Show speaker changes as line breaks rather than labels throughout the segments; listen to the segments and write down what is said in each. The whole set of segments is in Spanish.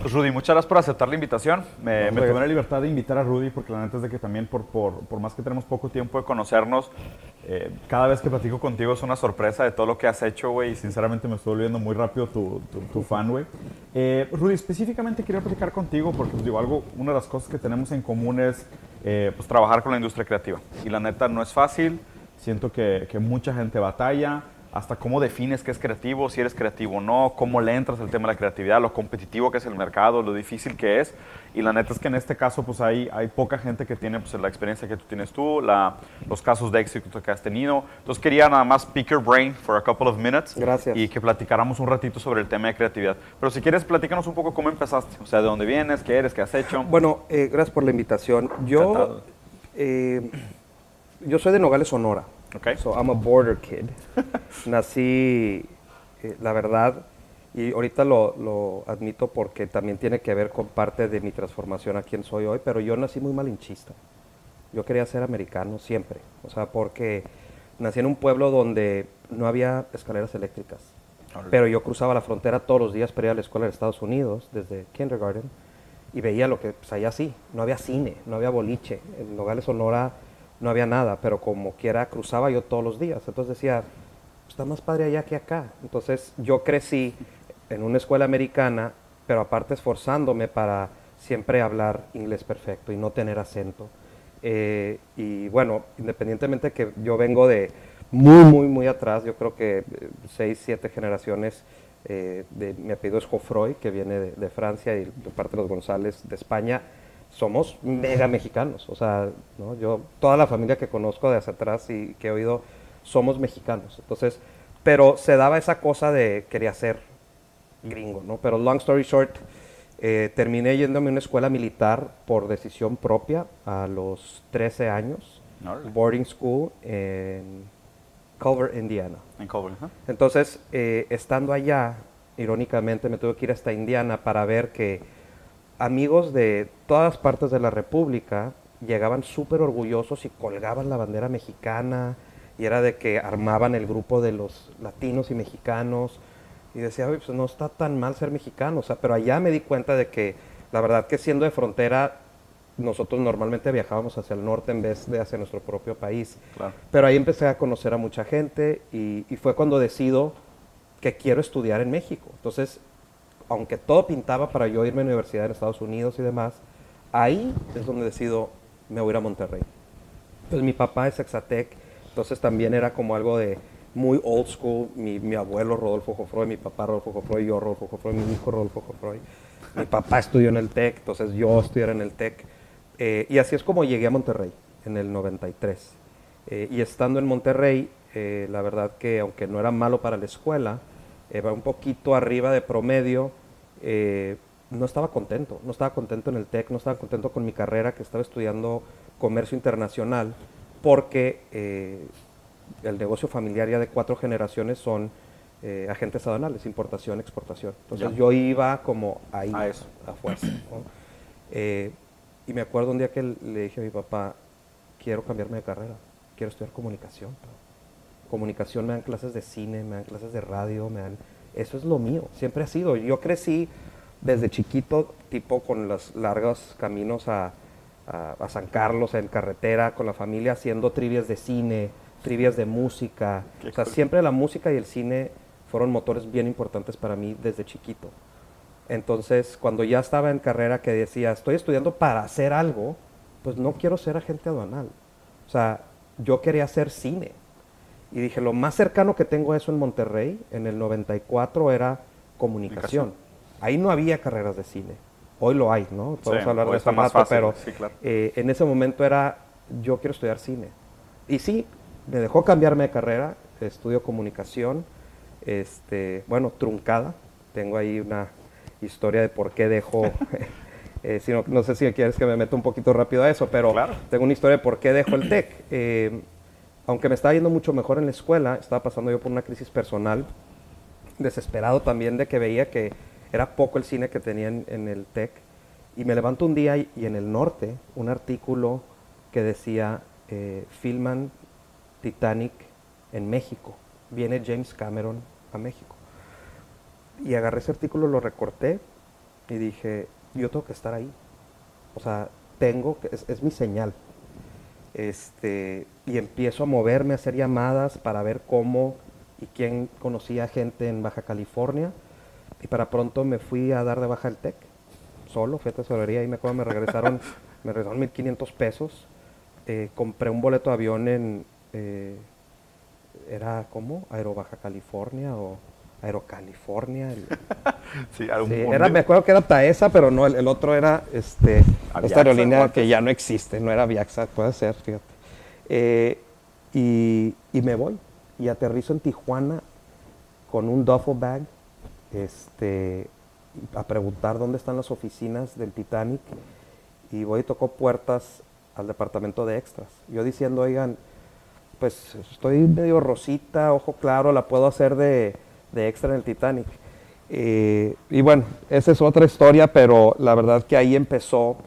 Pues Rudy, muchas gracias por aceptar la invitación. Me, me
Hombre.
tomé la libertad de invitar a Rudy porque la neta es de que también por, por, por más que tenemos poco tiempo de conocernos, eh, cada vez que platico contigo es una sorpresa de todo lo que has hecho, güey, y sinceramente me estoy volviendo muy rápido tu, tu, tu fan, güey. Eh, Rudy, específicamente quería platicar contigo porque, pues, digo, algo, una de las cosas que tenemos en común es, eh, pues, trabajar con la industria creativa. Y la neta no es fácil, siento que, que mucha gente batalla, hasta cómo defines qué es creativo, si eres creativo o no, cómo le entras al tema de la creatividad, lo competitivo que es el mercado, lo difícil que es. Y la neta es que en este caso pues hay, hay poca gente que tiene pues, la experiencia que tú tienes tú, la, los casos de éxito que has tenido. Entonces quería nada más pick your brain for a couple of minutes.
Gracias.
Y que platicáramos un ratito sobre el tema de creatividad. Pero si quieres, platícanos un poco cómo empezaste, o sea, de dónde vienes, qué eres, qué has hecho.
Bueno, eh, gracias por la invitación. Yo, eh, yo soy de Nogales, Sonora.
Ok.
So I'm a border kid. Nací, eh, la verdad, y ahorita lo, lo admito porque también tiene que ver con parte de mi transformación a quien soy hoy, pero yo nací muy malinchista. Yo quería ser americano siempre. O sea, porque nací en un pueblo donde no había escaleras eléctricas. Pero yo cruzaba la frontera todos los días para ir a la escuela de Estados Unidos, desde kindergarten, y veía lo que, pues allá sí, no había cine, no había boliche, en Nogales, Sonora no había nada, pero como quiera cruzaba yo todos los días, entonces decía, "Pues, está más padre allá que acá. Entonces yo crecí en una escuela americana, pero aparte esforzándome para siempre hablar inglés perfecto y no tener acento. Eh, y bueno, independientemente que yo vengo de muy, muy, muy atrás, yo creo que eh, seis, siete generaciones, eh, de, mi apellido es Jofroy, que viene de, de Francia, y de parte de los González de España, somos mega mexicanos. O sea, ¿no? yo, toda la familia que conozco de hacia atrás y que he oído, somos mexicanos. Entonces, pero se daba esa cosa de quería ser gringo, ¿no? Pero long story short, eh, terminé yéndome a una escuela militar por decisión propia a los 13 años, boarding school en Culver, Indiana.
En Culver, ajá.
Entonces, eh, estando allá, irónicamente me tuve que ir hasta Indiana para ver que amigos de todas partes de la República llegaban súper orgullosos y colgaban la bandera mexicana y era de que armaban el grupo de los latinos y mexicanos y decía, "Oye, pues no está tan mal ser mexicano, o sea, pero allá me di cuenta de que la verdad que siendo de frontera nosotros normalmente viajábamos hacia el norte en vez de hacia nuestro propio país.
Claro.
Pero ahí empecé a conocer a mucha gente y, y fue cuando decido que quiero estudiar en México. Entonces, aunque todo pintaba para yo irme a la universidad en Estados Unidos y demás, ahí es donde decido, me voy a ir a Monterrey. Pues mi papá es Exatec, entonces también era como algo de muy old school. Mi, abuelo Rodolfo Jofroy, mi papá Rodolfo Jofroy, yo Rodolfo Jofroy, mi hijo Rodolfo Jofroy. Mi papá estudió en el TEC, entonces yo estudié en el TEC. Eh, y así es como llegué a Monterrey en el 93. Eh, y estando en Monterrey, eh, la verdad que aunque no era malo para la escuela, eh, va un poquito arriba de promedio, eh, no estaba contento. No estaba contento en el TEC, no estaba contento con mi carrera, que estaba estudiando comercio internacional, porque eh, el negocio familiar ya de cuatro generaciones son eh, agentes aduanales, importación, exportación. Entonces
Ya.
yo iba como ahí,
A eso.
a fuerza. ¿no? Eh, y me acuerdo un día que le dije a mi papá, quiero cambiarme de carrera, quiero estudiar comunicación. Comunicación, me dan clases de cine, me dan clases de radio, me dan... Eso es lo mío, siempre ha sido. Yo crecí desde chiquito, tipo con los largos caminos a, a- a San Carlos en carretera, con la familia, haciendo trivias de cine, trivias de música.
Qué
O sea,
cool.
siempre la música y el cine fueron motores bien importantes para mí desde chiquito. Entonces, cuando ya estaba en carrera que decía, estoy estudiando para hacer algo, pues no quiero ser agente aduanal. O sea, yo quería hacer cine. Y dije, lo más cercano que tengo a eso en Monterrey, en el 94, era comunicación. Ahí no había carreras de cine. Hoy lo hay, ¿no? Podemos
Sí,
hablar de eso
más fácil,
pero
sí, claro.
eh, en ese momento era, yo quiero estudiar cine. Y sí, me dejó cambiarme de carrera, estudio comunicación, este, bueno, truncada. Tengo ahí una historia de por qué dejo, eh, si no, no sé si quieres que me meta un poquito rápido a eso, pero
Claro.
tengo una historia de por qué dejo el TEC. Eh, aunque me estaba yendo mucho mejor en la escuela, estaba pasando yo por una crisis personal, desesperado también de que veía que era poco el cine que tenía en, el TEC. Y me levanto un día y, en el norte un artículo que decía, eh, filman Titanic en México. Viene James Cameron a México. Y agarré ese artículo, lo recorté y dije, yo tengo que estar ahí. O sea, tengo que, es mi señal. Este, y empiezo a moverme, a hacer llamadas para ver cómo y quién conocía gente en Baja California. Y para pronto me fui a dar de baja el TEC, solo, fui a tesorería y me acuerdo, me regresaron, me regresaron 1500 pesos. Eh, compré un boleto de avión en, eh, era como Aero Baja California o Aerocalifornia. el-
Sí, algún
Sí, era, me acuerdo que era Taesa, pero no, el, el otro era este,
Aviaxa,
esta aerolínea que ya no existe, no era Viaxa, puede ser, fíjate. Eh, y, y me voy y aterrizo en Tijuana con un duffel bag este, a preguntar dónde están las oficinas del Titanic y voy y toco puertas al departamento de extras. Yo diciendo, oigan, pues estoy medio rosita, ojo claro, la puedo hacer de, de extra en el Titanic. Eh, y bueno, esa es otra historia, pero la verdad que ahí empezó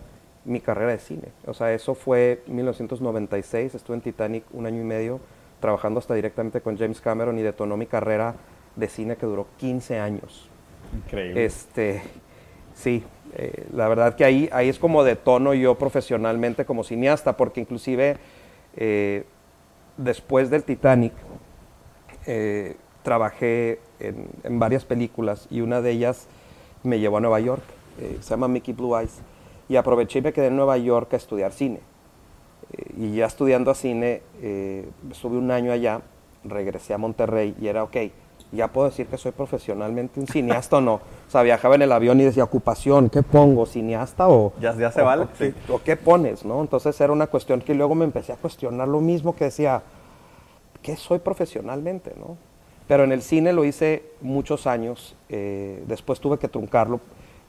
mi carrera de cine. O sea, eso fue 1996, estuve en Titanic un año y medio trabajando hasta directamente con James Cameron y detonó mi carrera de cine que duró 15 años.
Increíble.
Este, sí, eh, la verdad que ahí, ahí es como detono yo profesionalmente como cineasta, porque inclusive eh, después del Titanic eh, trabajé en, en varias películas y una de ellas me llevó a Nueva York, eh, se llama Mickey Blue Eyes, y aproveché y me quedé en Nueva York a estudiar cine. Eh, y ya estudiando a cine, eh, estuve un año allá, regresé a Monterrey y era, ok, ya puedo decir que soy profesionalmente un cineasta o no. O sea, viajaba en el avión y decía, ocupación, ¿qué pongo? ¿Cineasta o...?
Ya- ya se
o-
vale,
o-
sí.
¿O qué pones, no? Entonces era una cuestión que luego me empecé a cuestionar lo mismo que decía, ¿qué soy profesionalmente, no? Pero en el cine lo hice muchos años, eh, después tuve que truncarlo,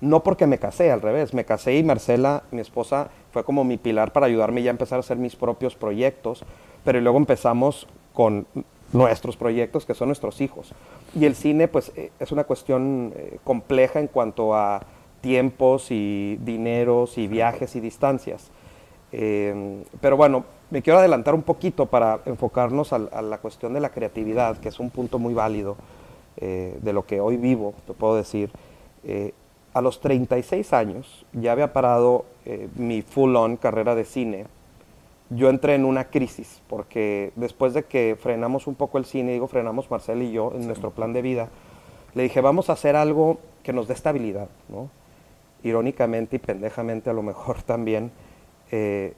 no porque me casé, al revés, me casé y Marcela, mi esposa, fue como mi pilar para ayudarme ya a empezar a hacer mis propios proyectos, pero luego empezamos con nuestros proyectos, que son nuestros hijos. Y el cine, pues, eh, es una cuestión eh, compleja en cuanto a tiempos y dineros y viajes y distancias. Eh, pero bueno, me quiero adelantar un poquito para enfocarnos al- a, la cuestión de la creatividad, que es un punto muy válido eh, de lo que hoy vivo, te puedo decir. Eh, a los 36 años ya había parado eh, mi full-on carrera de cine. Yo entré en una crisis, porque después de que frenamos un poco el cine, digo frenamos Marcel y yo en nuestro plan de vida, le dije, vamos a hacer algo que nos dé estabilidad, ¿no? Irónicamente y pendejamente a lo mejor también, eh,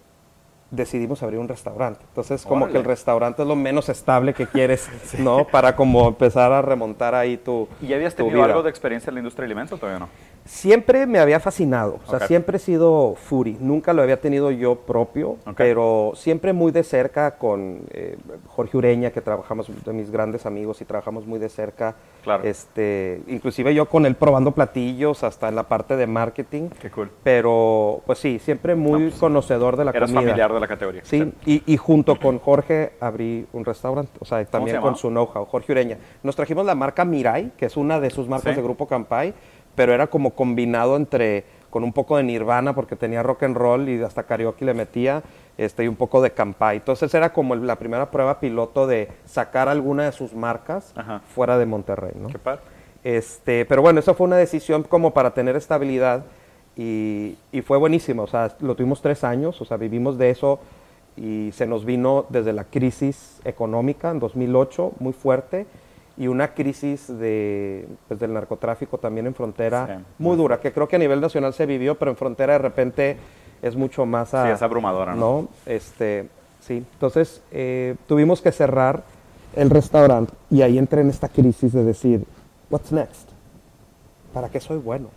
decidimos abrir un restaurante. Entonces, como
Órale.
que el restaurante es lo menos estable que quieres, ¿no? Para como empezar a remontar ahí tu
¿Y ya habías
tu
tenido
vida.
algo de experiencia en la industria de alimentos todavía no?
Siempre me había fascinado, o sea, siempre he sido foodie, nunca lo había tenido yo propio, pero siempre muy de cerca con eh, Jorge Ureña, que trabajamos, de mis grandes amigos y trabajamos muy de cerca,
Claro.
este, inclusive yo con él probando platillos hasta en la parte de marketing,
Qué cool.
pero pues sí, siempre muy
No, pues,
conocedor de la
Eras
comida.
familiar de la categoría.
Sí, y, y junto con Jorge abrí un restaurante, o sea, también
se
con su know-how, Jorge Ureña. Nos trajimos la marca Mirai, que es una de sus marcas
Sí.
de Grupo Campay, pero era como combinado entre, con un poco de Nirvana, porque tenía rock and roll y hasta karaoke le metía, este, y un poco de Campay. Entonces era como la primera prueba piloto de sacar alguna de sus marcas
Ajá.
fuera de Monterrey, ¿no?
Qué padre.
Este, pero bueno, esa fue una decisión como para tener estabilidad y, y fue buenísimo. O sea, lo tuvimos tres años, o sea, vivimos de eso y se nos vino desde la crisis económica en 2008, muy fuerte, y una crisis de, pues, del narcotráfico también en frontera,
Sí,
muy dura, que creo que a nivel nacional se vivió, pero en frontera de repente es mucho más... a-
Sí, es abrumadora, ¿no?
¿no? Este, sí. Entonces, eh, tuvimos que cerrar el restaurante y ahí entré en esta crisis de decir, what's next? ¿Para qué soy bueno?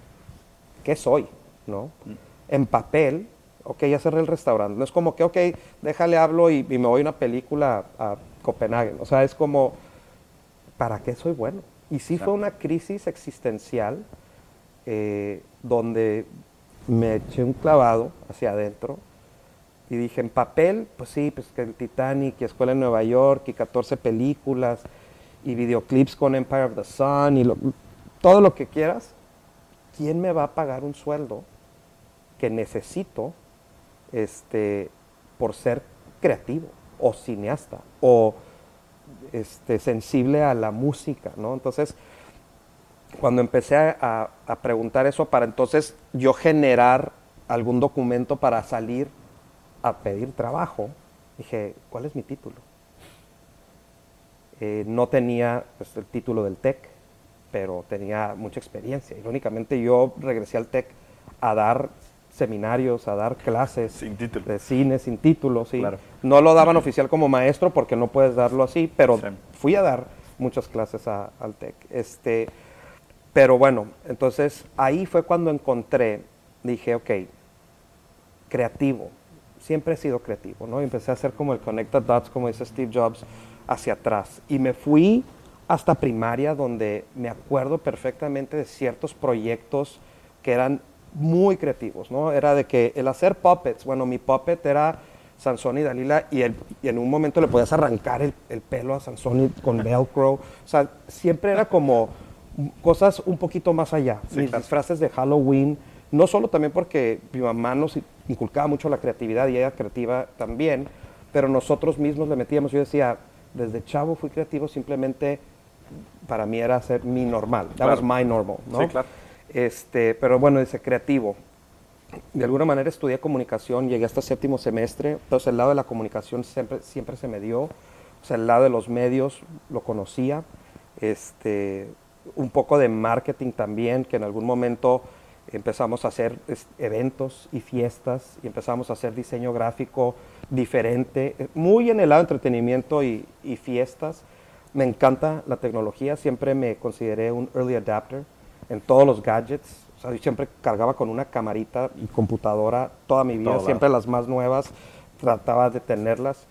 ¿Qué soy? ¿No? En papel, ok, ya cerré el restaurante. No es como que, ok, déjale hablo y, y me voy a una película a Copenhague. O sea, es como, ¿para qué soy bueno? Y sí fue una crisis existencial eh, donde me eché un clavado hacia adentro y dije, en papel, pues sí, pues que el Titanic y Escuela en Nueva York y 14 películas y videoclips con Empire of the Sun y lo- todo lo que quieras, ¿quién me va a pagar un sueldo que necesito este, por ser creativo o cineasta o este, sensible a la música? ¿no? Entonces, cuando empecé a, a preguntar eso para entonces yo generar algún documento para salir a pedir trabajo, dije, ¿cuál es mi título? Eh, no tenía pues, el título del TEC, pero tenía mucha experiencia. Irónicamente yo regresé al TEC a dar seminarios, a dar clases de cine sin título. Sí. No lo daban oficial como maestro porque no puedes darlo así, pero fui a dar muchas clases al TEC. Este, pero bueno, entonces ahí fue cuando encontré, dije, ok, creativo. Siempre he sido creativo, ¿no? empecé a hacer como el connected dots, como dice Steve Jobs, hacia atrás. Y me fui hasta primaria, donde me acuerdo perfectamente de ciertos proyectos que eran muy creativos, ¿no? Era de que el hacer puppets, bueno, mi puppet era Sansón y Dalila y, el, en un momento le podías arrancar el, pelo a Sansón con velcro. O sea, siempre era como cosas un poquito más allá. Mis disfraces de Halloween, no solo también porque mi mamá nos inculcaba mucho la creatividad y ella creativa también, pero nosotros mismos le metíamos, yo decía, desde chavo fui creativo, simplemente para mí era ser mi normal. That was my normal, ¿no?
Sí, claro.
Este, pero bueno, dice creativo. De alguna manera estudié comunicación, llegué hasta séptimo semestre, entonces el lado de la comunicación siempre, siempre se me dio, o sea, el lado de los medios lo conocía, este, un poco de marketing también, que en algún momento empezamos a hacer eventos y fiestas y empezamos a hacer diseño gráfico diferente, muy en el lado entretenimiento y fiestas. Me encanta la tecnología, siempre me consideré un early adapter en todos los gadgets. O sea, yo siempre cargaba con una camarita y computadora toda mi vida, siempre las más nuevas, trataba de tenerlas.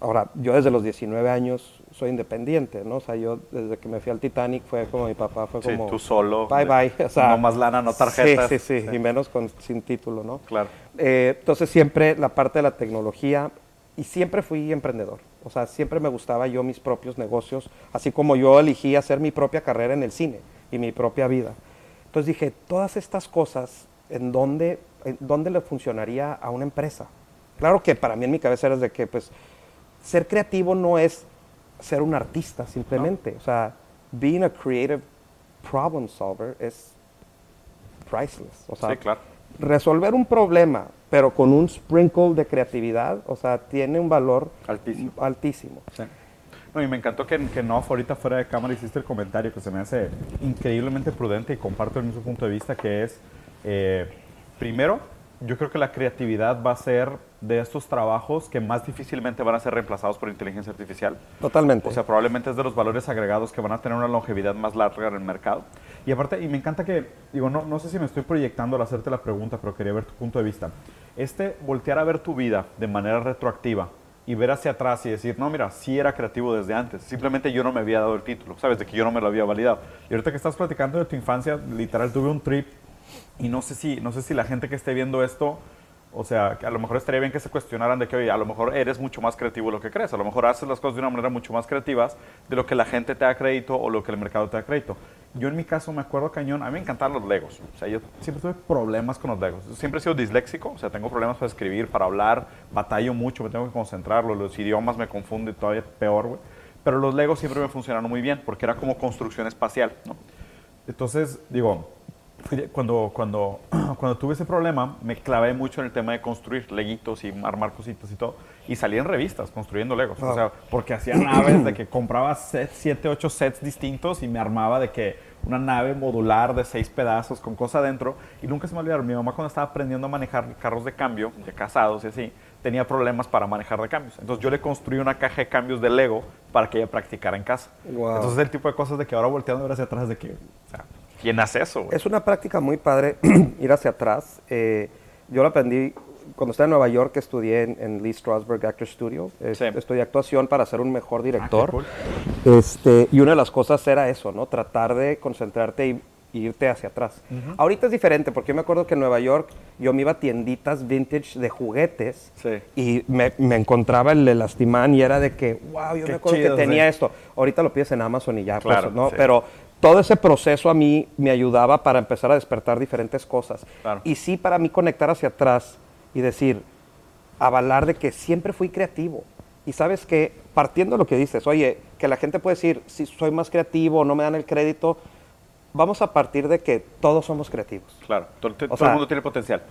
Ahora, yo desde los 19 años soy independiente, ¿no? O sea, yo desde que me fui al Titanic fue como mi papá, fue como...
tú solo.
Bye, bye.
O sea, no más lana, no tarjetas.
Sí, sí, sí, y menos con, sin título, ¿no?
Claro.
Eh, entonces siempre la parte de la tecnología y siempre fui emprendedor. O sea, siempre me gustaba yo mis propios negocios, así como yo elegí hacer mi propia carrera en el cine y mi propia vida. Entonces dije, todas estas cosas, ¿en dónde, en dónde le funcionaría a una empresa? Claro que para mí en mi cabeza era de que, pues, ser creativo no es ser un artista simplemente. O sea, being a creative problem solver es priceless. O sea,
sí, claro.
resolver un problema, pero con un sprinkle de creatividad, o sea, tiene un valor
altísimo.
altísimo.
Sí. No, y me encantó que, que no, ahorita fuera de cámara hiciste el comentario que se me hace increíblemente prudente y comparto el mismo punto de vista que es, eh, primero, yo creo que la creatividad va a ser de estos trabajos que más difícilmente van a ser reemplazados por inteligencia artificial.
Totalmente.
O sea, probablemente es de los valores agregados que van a tener una longevidad más larga en el mercado. Y aparte, y me encanta que, digo, no, no sé si me estoy proyectando al hacerte la pregunta, pero quería ver tu punto de vista. Este voltear a ver tu vida de manera retroactiva y ver hacia atrás y decir, no, mira, sí era creativo desde antes, simplemente yo no me había dado el título, ¿sabes? De que yo no me lo había validado. Y ahorita que estás platicando de tu infancia, literal tuve un trip y no sé si, no sé si la gente que esté viendo esto, o sea, a lo mejor estaría bien que se cuestionaran de que, oye, a lo mejor eres mucho más creativo de lo que crees, a lo mejor haces las cosas de una manera mucho más creativas de lo que la gente te da crédito o lo que el mercado te da crédito. Yo en mi caso me acuerdo cañón, a mí me encantaban los legos, o sea, yo siempre tuve problemas con los legos, siempre he sido disléxico, o sea, tengo problemas para escribir, para hablar, batallo mucho, me tengo que concentrar, los idiomas me confunden todavía peor, güey. Pero los legos siempre me funcionaron muy bien, porque era como construcción espacial, ¿no? Entonces, digo, cuando, cuando, cuando tuve ese problema, me clavé mucho en el tema de construir leguitos y armar cositas y todo. Y salí en revistas construyendo legos. O sea, porque hacía naves de que compraba set, siete, ocho sets distintos y me armaba de que una nave modular de seis pedazos con cosa adentro. Y nunca se me olvidaron. Mi mamá cuando estaba aprendiendo a manejar carros de cambio, de casados y así, tenía problemas para manejar de cambios. Entonces yo le construí una caja de cambios de Lego para que ella practicara en casa. Entonces el tipo de cosas de que ahora volteando hacia atrás de que... O sea, ¿Quién hace eso?
Es una práctica muy padre ir hacia atrás. Eh, yo lo aprendí cuando estaba en Nueva York, estudié en, Lee Strasberg Actor Studio. Estudié actuación para ser un mejor ah, director. este, y una de las cosas era eso, ¿no? Tratar de concentrarte y, irte hacia atrás. Ahorita es diferente, porque yo me acuerdo que en Nueva York yo me iba a tienditas vintage de juguetes y me, encontraba el elastimán y era de que, wow, yo me acuerdo que tenía esto. Ahorita lo pides en Amazon y ya, pues, claro, ¿no? Pero todo ese proceso a mí me ayudaba para empezar a despertar diferentes cosas. Y sí para mí conectar hacia atrás y decir, avalar de que siempre fui creativo. Y sabes que, partiendo de lo que dices, oye, que la gente puede decir, si soy más creativo, no me dan el crédito, vamos a partir de que todos somos creativos.
Claro, todo, todo
sea,
el mundo tiene potencial.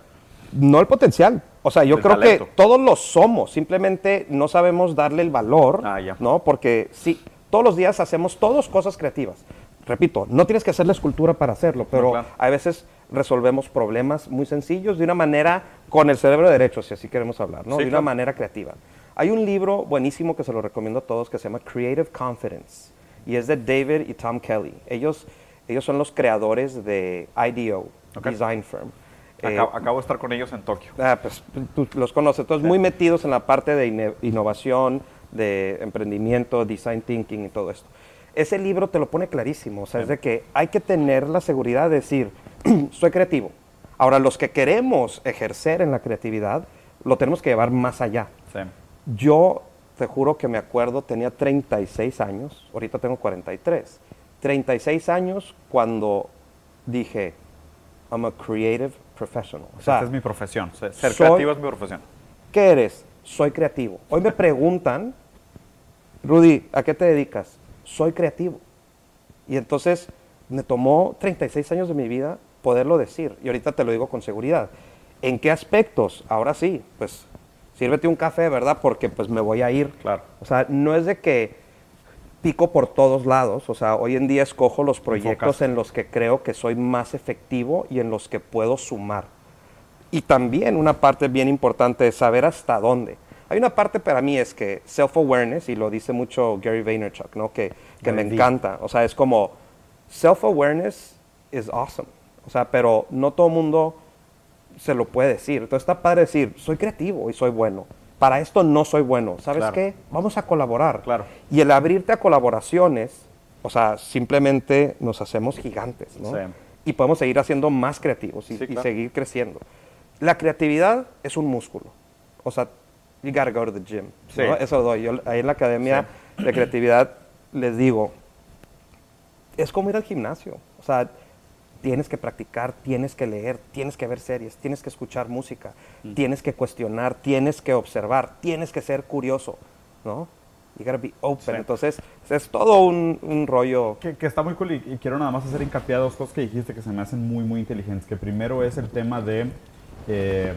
No el potencial. O sea, yo
El
creo
talento.
que todos lo somos, simplemente no sabemos darle el valor,
Ah.
¿no? Porque sí, todos los días hacemos todos cosas creativas. Repito, no tienes que hacer la escultura para hacerlo, pero
claro.
a veces resolvemos problemas muy sencillos de una manera con el cerebro derecho, si así queremos hablar, ¿no?
Sí,
de
claro.
una manera creativa. Hay un libro buenísimo que se lo recomiendo a todos que se llama Creative Confidence y es de David y Tom Kelly. Ellos, ellos son los creadores de IDEO. Design Firm. Eh,
Acabo, de estar con ellos en Tokio.
Ah, pues tú los conoces, entonces muy metidos en la parte de innovación, de emprendimiento, design thinking y todo esto. Ese libro te lo pone clarísimo, o sea, es de que hay que tener la seguridad de decir, soy creativo. Ahora, los que queremos ejercer en la creatividad, lo tenemos que llevar más allá.
Sí.
Yo te juro que me acuerdo, tenía 36 años, ahorita tengo 43. 36 años cuando dije, I'm a creative professional. O sea,
Esta es mi profesión. Ser
soy-
creativo es mi profesión.
¿Qué eres? Soy creativo. Hoy me preguntan, Rudy, ¿a qué te dedicas? Soy creativo. Y entonces me tomó 36 años de mi vida poderlo decir. Y ahorita te lo digo con seguridad. ¿En qué aspectos? Ahora sí, pues sírvete un café, ¿verdad? Porque pues me voy a ir.
Claro.
O sea, no es de que pico por todos lados. O sea, hoy en día escojo los proyectos en los que creo que soy más efectivo y en los que puedo sumar. Y también una parte bien importante es saber hasta dónde. Hay una parte para mí es que self-awareness, y lo dice mucho Gary Vaynerchuk, ¿no? que, que me encanta. O sea, es como self-awareness is awesome. O sea, pero no todo el mundo se lo puede decir. Entonces está padre decir, soy creativo y soy bueno. Para esto no soy bueno. ¿Sabes
Claro.
qué? Vamos a colaborar.
Claro.
Y el abrirte a colaboraciones, o sea, simplemente nos hacemos gigantes, ¿no?
Sí.
Y podemos seguir haciendo más creativos y,
Sí,
y
claro.
seguir creciendo. La creatividad es un músculo. O sea, you gotta go to the gym.
Sí.
¿no? Eso doy. Yo ahí en la academia de creatividad les digo, es como ir al gimnasio. O sea, tienes que practicar, tienes que leer, tienes que ver series, tienes que escuchar música,
Mm.
tienes que cuestionar, tienes que observar, tienes que ser curioso, ¿no? You gotta be open.
Sí.
Entonces, es todo un, un rollo.
Que, que está muy cool y, y quiero nada más hacer hincapié a dos cosas que dijiste que se me hacen muy, muy inteligentes. Que primero es el tema de eh,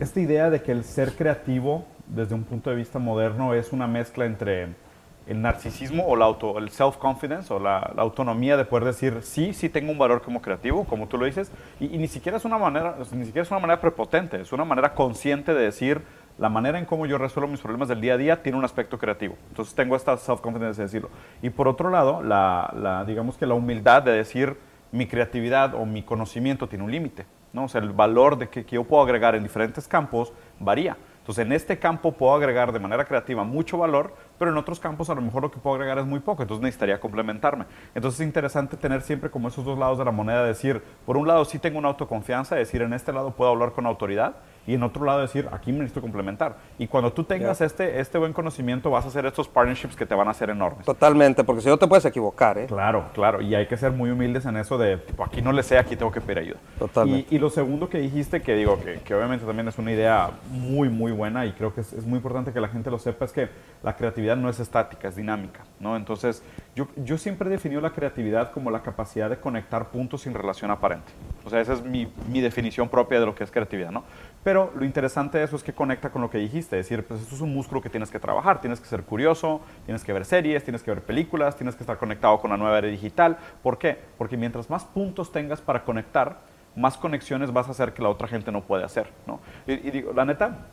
esta idea de que el ser creativo, desde un punto de vista moderno, es una mezcla entre el narcisismo o la auto, el self-confidence o la, autonomía de poder decir, sí, sí tengo un valor como creativo, como tú lo dices, y, ni siquiera es una manera, ni siquiera es una manera prepotente, es una manera consciente de decir, la manera en cómo yo resuelvo mis problemas del día a día tiene un aspecto creativo. Entonces tengo esta self-confidence de decirlo. Y por otro lado, la, la- digamos que la humildad de decir, mi creatividad o mi conocimiento tiene un límite. ¿No? O sea, el valor de que, que yo puedo agregar en diferentes campos varía. Entonces, en este campo puedo agregar de manera creativa mucho valor, pero en otros campos a lo mejor lo que puedo agregar es muy poco, entonces necesitaría complementarme. Entonces, es interesante tener siempre como esos dos lados de la moneda, decir, por un lado sí tengo una autoconfianza, decir, en este lado puedo hablar con autoridad, y en otro lado decir, aquí me necesito complementar. Y cuando tú tengas este, este buen conocimiento, vas a hacer estos partnerships que te van a hacer enormes.
Totalmente, porque si no te puedes equivocar, ¿eh?
Claro, claro, y hay que ser muy humildes en eso de, tipo, aquí no le sé, aquí tengo que pedir ayuda.
Totalmente.
Y, y lo segundo que dijiste, que digo, que, que obviamente también es una idea muy, muy buena y creo que es, es muy importante que la gente lo sepa, es que la creatividad no es estática, es dinámica, ¿no? Entonces, yo, yo siempre he definido la creatividad como la capacidad de conectar puntos sin relación aparente. O sea, esa es mi, mi definición propia de lo que es creatividad, ¿no? Pero lo interesante de eso es que conecta con lo que dijiste, es decir, pues esto es un músculo que tienes que trabajar, tienes que ser curioso, tienes que ver series, tienes que ver películas, tienes que estar conectado con la nueva era digital. ¿Por qué? Porque mientras más puntos tengas para conectar, más conexiones vas a hacer que la otra gente no puede hacer, ¿no? Y, digo, la neta,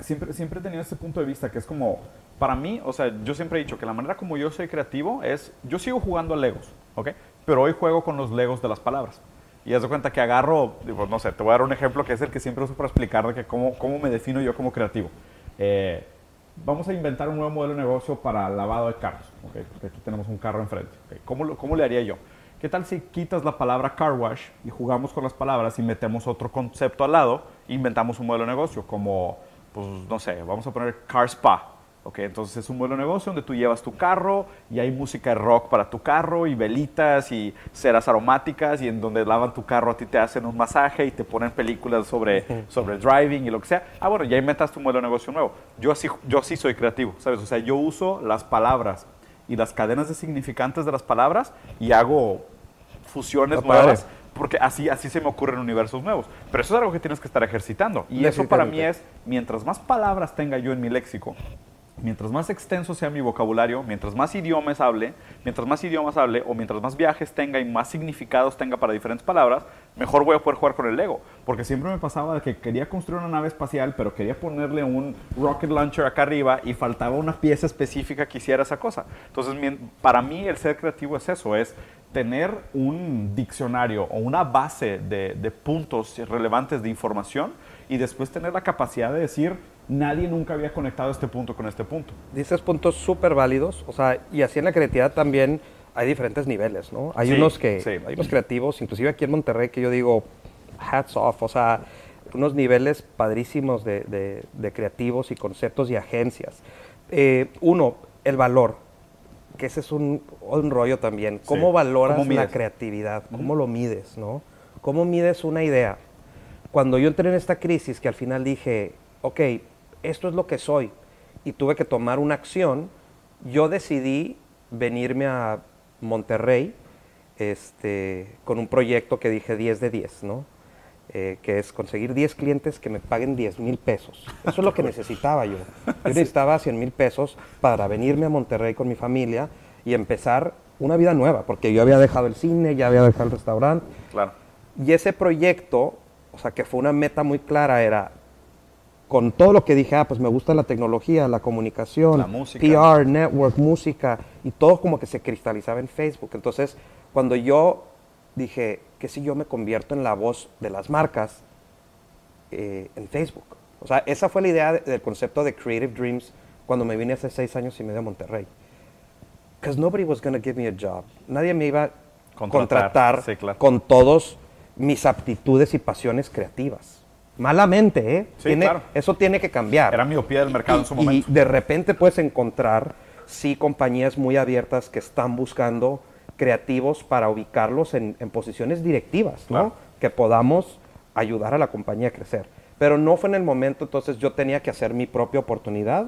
siempre, siempre he tenido este punto de vista que es como, para mí, o sea, yo siempre he dicho que la manera como yo soy creativo es, yo sigo jugando a Legos, ¿ok? Pero hoy juego con los Legos de las palabras. Y haz de cuenta que agarro, no sé, te voy a dar un ejemplo que es el que siempre uso para explicar de que cómo, cómo me defino yo como creativo. Eh, vamos a inventar un nuevo modelo de negocio para lavado de carros, aquí tenemos un carro enfrente. ¿ok? ¿Cómo, ¿Cómo le haría yo? ¿Qué tal si quitas la palabra car wash y jugamos con las palabras y metemos otro concepto al lado e inventamos un modelo de negocio como, pues no sé, vamos a poner car spa. Ok, entonces es un modelo de negocio donde tú llevas tu carro y hay música de rock para tu carro y velitas y ceras aromáticas y en donde lavan tu carro a ti te hacen un masaje y te ponen películas sobre, sobre driving y lo que sea. Ah, bueno, ya inventaste un modelo de negocio nuevo. Yo así, yo así soy creativo, ¿sabes? O sea, yo uso las palabras y las cadenas de significantes de las palabras y hago fusiones nuevas, porque así, así se me ocurren universos nuevos. Pero eso es algo que tienes que estar ejercitando. Y eso para mí es, mientras más palabras tenga yo en mi léxico, mientras más extenso sea mi vocabulario, mientras más idiomas hable, mientras más idiomas hable o mientras más viajes tenga y más significados tenga para diferentes palabras, mejor voy a poder jugar con el Lego. Porque siempre me pasaba que quería construir una nave espacial, pero quería ponerle un rocket launcher acá arriba y faltaba una pieza específica que hiciera esa cosa. Entonces, para mí el ser creativo es eso, es tener un diccionario o una base de, de puntos relevantes de información y después tener la capacidad de decir, nadie nunca había conectado este punto con este punto.
Dices puntos súper válidos, o sea, y así en la creatividad también hay diferentes niveles, ¿no? Hay
Sí,
unos que,
sí.
hay unos creativos, inclusive aquí en Monterrey, que yo digo, hats off, o sea, unos niveles padrísimos de, de- de creativos y conceptos y agencias. Eh, uno, el valor, que ese es un, un rollo también. ¿Cómo
Sí.
valoras
¿Cómo
la creatividad? ¿Cómo lo mides, no? ¿Cómo mides una idea? Cuando yo entré en esta crisis, que al final dije, ok, esto es lo que soy, y tuve que tomar una acción, yo decidí venirme a Monterrey este, con un proyecto que dije 10 de 10, ¿no? Eh, que es conseguir 10 clientes que me paguen 10 mil pesos. Eso es lo que necesitaba yo. Yo necesitaba 100 mil pesos para venirme a Monterrey con mi familia y empezar una vida nueva, porque yo había dejado el cine, ya había dejado el restaurante,
Claro.
y ese proyecto, o sea, que fue una meta muy clara, era con todo lo que dije, ah, pues me gusta la tecnología, la comunicación,
La música.
PR, network, música, y todo como que se cristalizaba en Facebook. Entonces, cuando yo dije, que si yo me convierto en la voz de las marcas eh, en Facebook? O sea, esa fue la idea de- del concepto de Creative Dreams cuando me vine hace seis años y medio a Monterrey. Because nobody was going to give me a job. Nadie me iba a
Contratar,
contratar
sí, claro.
con todos mis aptitudes y pasiones creativas. Malamente, ¿eh?
Sí,
Tiene-
claro.
Eso tiene que cambiar.
Era miopía del mercado en su momento.
Y de repente puedes encontrar, sí, compañías muy abiertas que están buscando creativos para ubicarlos en, en posiciones directivas, ¿no?
Claro.
Que podamos ayudar a la compañía a crecer. Pero no fue en el momento, entonces yo tenía que hacer mi propia oportunidad,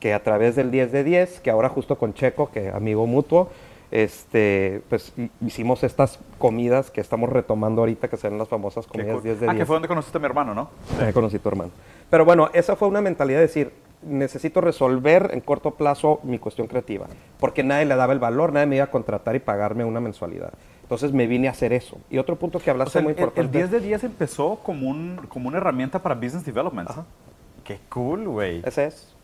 que a través del 10 de 10, que ahora justo con Checo, que amigo mutuo, este, pues hi- hicimos estas comidas que estamos retomando ahorita, que serán las famosas comidas
cool.
10 de
ah,
10.
que fue donde conociste a mi hermano, ¿no?
Ahí conocí a tu hermano. Pero bueno, esa fue una mentalidad de decir, necesito resolver en corto plazo mi cuestión creativa, porque nadie le daba el valor, nadie me iba a contratar y pagarme una mensualidad. Entonces me vine a hacer eso. Y otro punto que
O
hablaste
sea,
muy
el, el
importante.
10 de 10 empezó como, un, como una herramienta para business development. Qué cool, güey.
Ese es.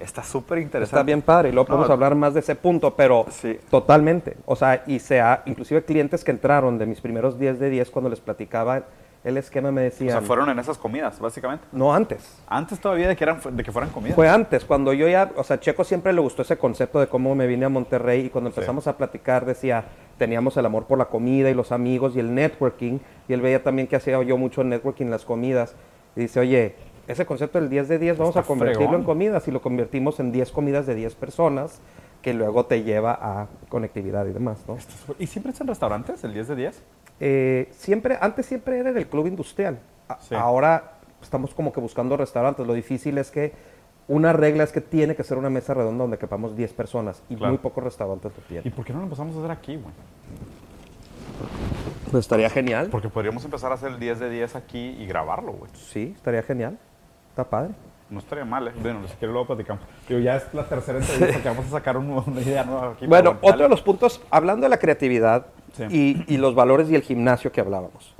Está súper interesante.
Está bien padre y luego
No,
podemos hablar más de ese punto, pero
Sí.
totalmente. O sea, y sea, inclusive clientes que entraron de mis primeros 10 de 10 cuando les platicaba el esquema me
O
decían,
sea, fueron en esas comidas, básicamente.
no antes.
Antes todavía de que, eran, de que fueran comidas.
Fue antes, cuando yo ya, o sea, Checo siempre le gustó ese concepto de cómo me vine a Monterrey y cuando empezamos a platicar decía, teníamos el amor por la comida y los amigos y el networking, y él veía también que hacía yo mucho networking en las comidas, y dice, oye, ese concepto del 10 de 10 vamos
Está
a convertirlo
fregón.
en comidas y lo convertimos en 10 comidas de 10 personas, que luego te lleva a conectividad y demás, ¿no?
¿Y siempre es en restaurantes, el 10 de 10?
Eh, siempre, antes siempre era del club industrial. A-
Sí.
Ahora estamos como que buscando restaurantes. Lo difícil es que una regla es que tiene que ser una mesa redonda donde quepamos 10 personas y
Claro.
muy pocos restaurantes lo
¿Y
tienen.
por qué no lo empezamos a hacer aquí, güey?
Pues estaría genial.
Porque podríamos empezar a hacer el 10 de 10 aquí y grabarlo, güey.
Sí, estaría genial. Está padre.
No estaría mal, ¿eh? Bueno, si quieres luego platicamos. Digo, ya es la tercera entrevista que vamos a sacar un- una idea nueva aquí.
Bueno, otro de los puntos, hablando de la creatividad
Sí.
y, y los valores y el gimnasio que hablábamos.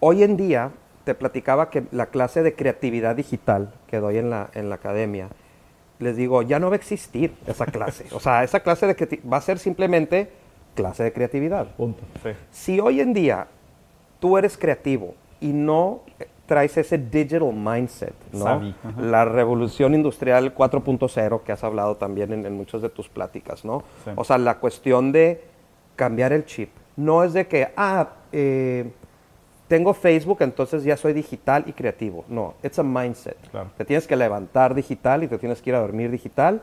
Hoy en día, te platicaba que la clase de creatividad digital que doy en la, en la academia, les digo, ya no va a existir esa clase. O sea, esa clase de va a ser simplemente clase de creatividad.
Punto. Sí.
Si hoy en día tú eres creativo y no traes ese digital mindset, ¿no? La revolución industrial 4.0 que has hablado también en, en muchas de tus pláticas, ¿no?
Sí.
O sea, la cuestión de cambiar el chip. No es de que, ah, eh, tengo Facebook, entonces ya soy digital y creativo. No, it's a mindset.
Claro.
Te tienes que levantar digital y te tienes que ir a dormir digital.